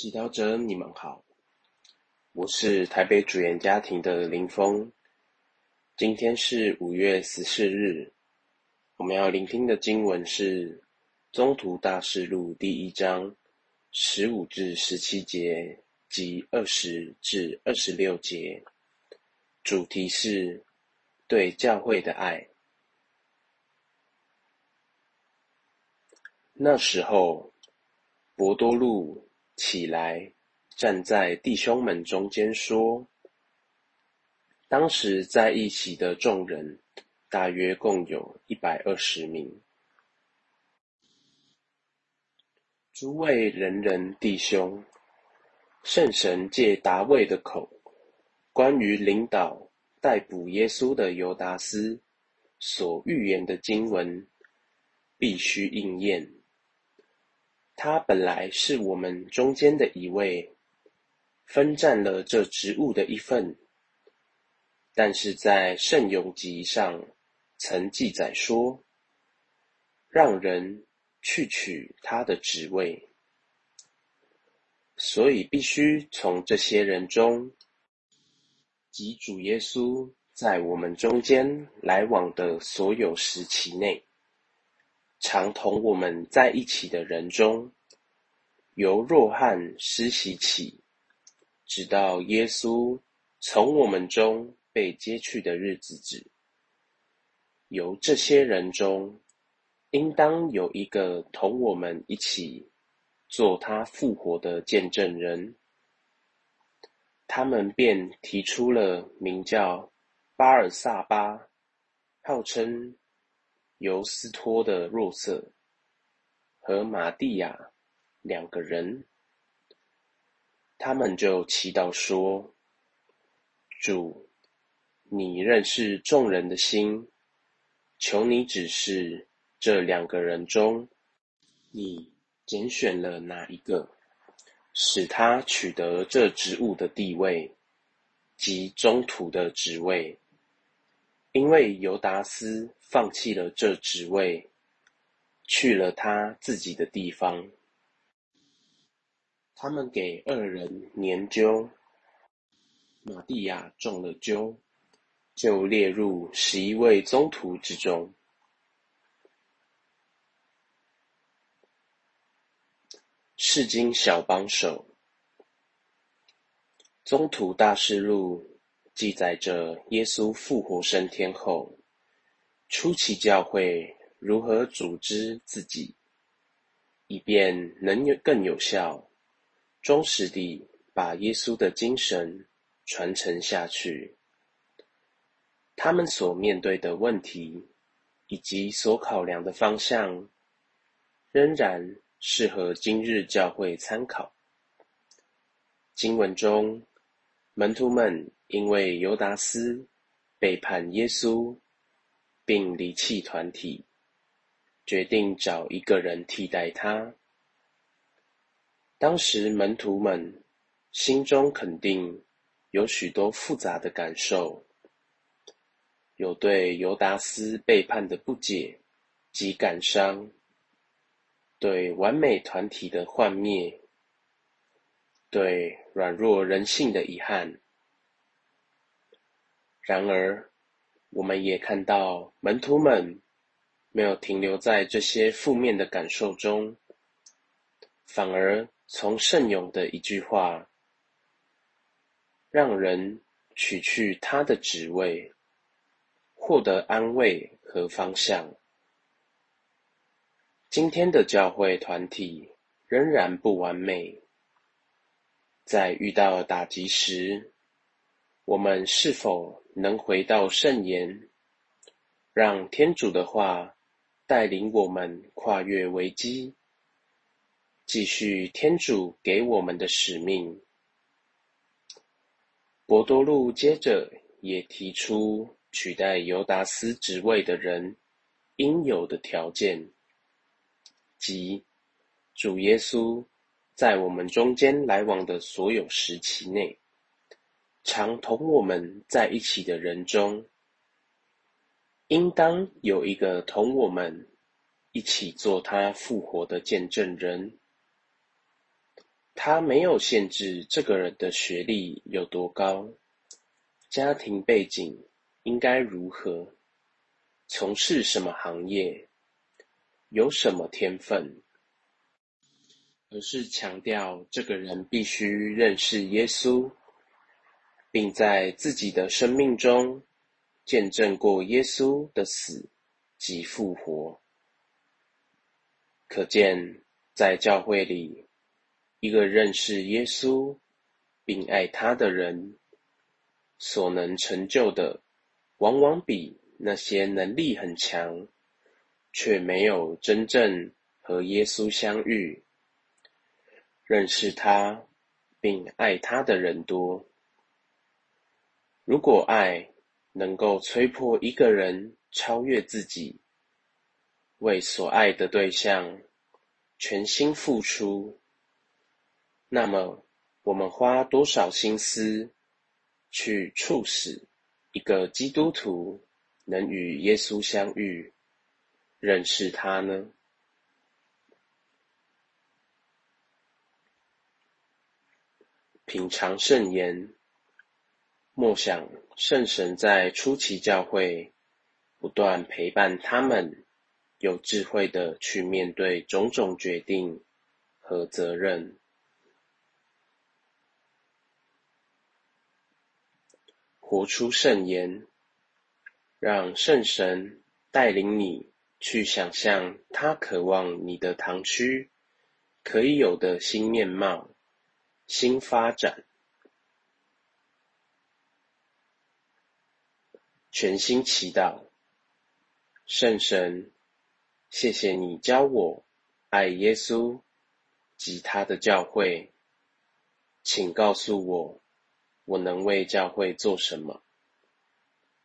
祈祷者，你们好，我是台北主演家庭的林峰。今天是五月十四日，我们要聆听的经文是《中途大事录》第一章十五至十七节及二十至二十六节，主题是对教会的爱。那时候，博多禄。起来，站在弟兄们中间说：“当时在一起的众人，大约共有一百二十名。诸位人人弟兄，圣神借达卫的口，关于领导逮捕耶稣的犹达斯所预言的经文，必须应验。”他本来是我们中间的一位，分占了这职务的一份，但是在圣咏集上曾记载说，让人去取他的职位，所以必须从这些人中，及主耶稣在我们中间来往的所有时期内。常同我们在一起的人中，由若翰施洗起，直到耶稣从我们中被接去的日子止，由这些人中，应当有一个同我们一起做他复活的见证人。他们便提出了名叫巴尔萨巴，号称。尤斯托的若瑟和玛蒂亚两个人，他们就祈祷说：“主，你认识众人的心，求你指示这两个人中，你拣选了哪一个，使他取得这职务的地位及中途的职位。”因为尤达斯放弃了这职位，去了他自己的地方。他们给二人研究，马蒂亚中了灸，就列入十一位宗徒之中。世经小帮手，宗徒大事录。记载着耶稣复活升天后，初期教会如何组织自己，以便能有更有效、忠实地把耶稣的精神传承下去。他们所面对的问题以及所考量的方向，仍然适合今日教会参考。经文中，门徒们。因为尤达斯背叛耶稣，并离弃团体，决定找一个人替代他。当时门徒们心中肯定有许多复杂的感受，有对尤达斯背叛的不解及感伤，对完美团体的幻灭，对软弱人性的遗憾。然而，我们也看到门徒们没有停留在这些负面的感受中，反而从圣勇的一句话，让人取去他的职位，获得安慰和方向。今天的教会团体仍然不完美，在遇到打击时，我们是否？能回到圣言，让天主的话带领我们跨越危机，继续天主给我们的使命。博多禄接着也提出取代尤达斯职位的人应有的条件，即主耶稣在我们中间来往的所有时期内。常同我们在一起的人中，应当有一个同我们一起做他复活的见证人。他没有限制这个人的学历有多高，家庭背景应该如何，从事什么行业，有什么天分，而是强调这个人必须认识耶稣，并在自己的生命中见证过耶稣的死及复活。可见，在教会里。一个认识耶稣并爱他的人，所能成就的，往往比那些能力很强却没有真正和耶稣相遇、认识他并爱他的人多。如果爱能够催迫一个人超越自己，为所爱的对象全心付出。那么，我们花多少心思去促使一个基督徒能与耶稣相遇、认识他呢？品尝圣言，默想圣神在初期教会不断陪伴他们，有智慧的去面对种种决定和责任。活出圣言，让圣神带领你去想象他渴望你的堂区可以有的新面貌、新发展。全心祈祷，圣神，谢谢你教我爱耶稣及他的教会，请告诉我。我能为教会做什么？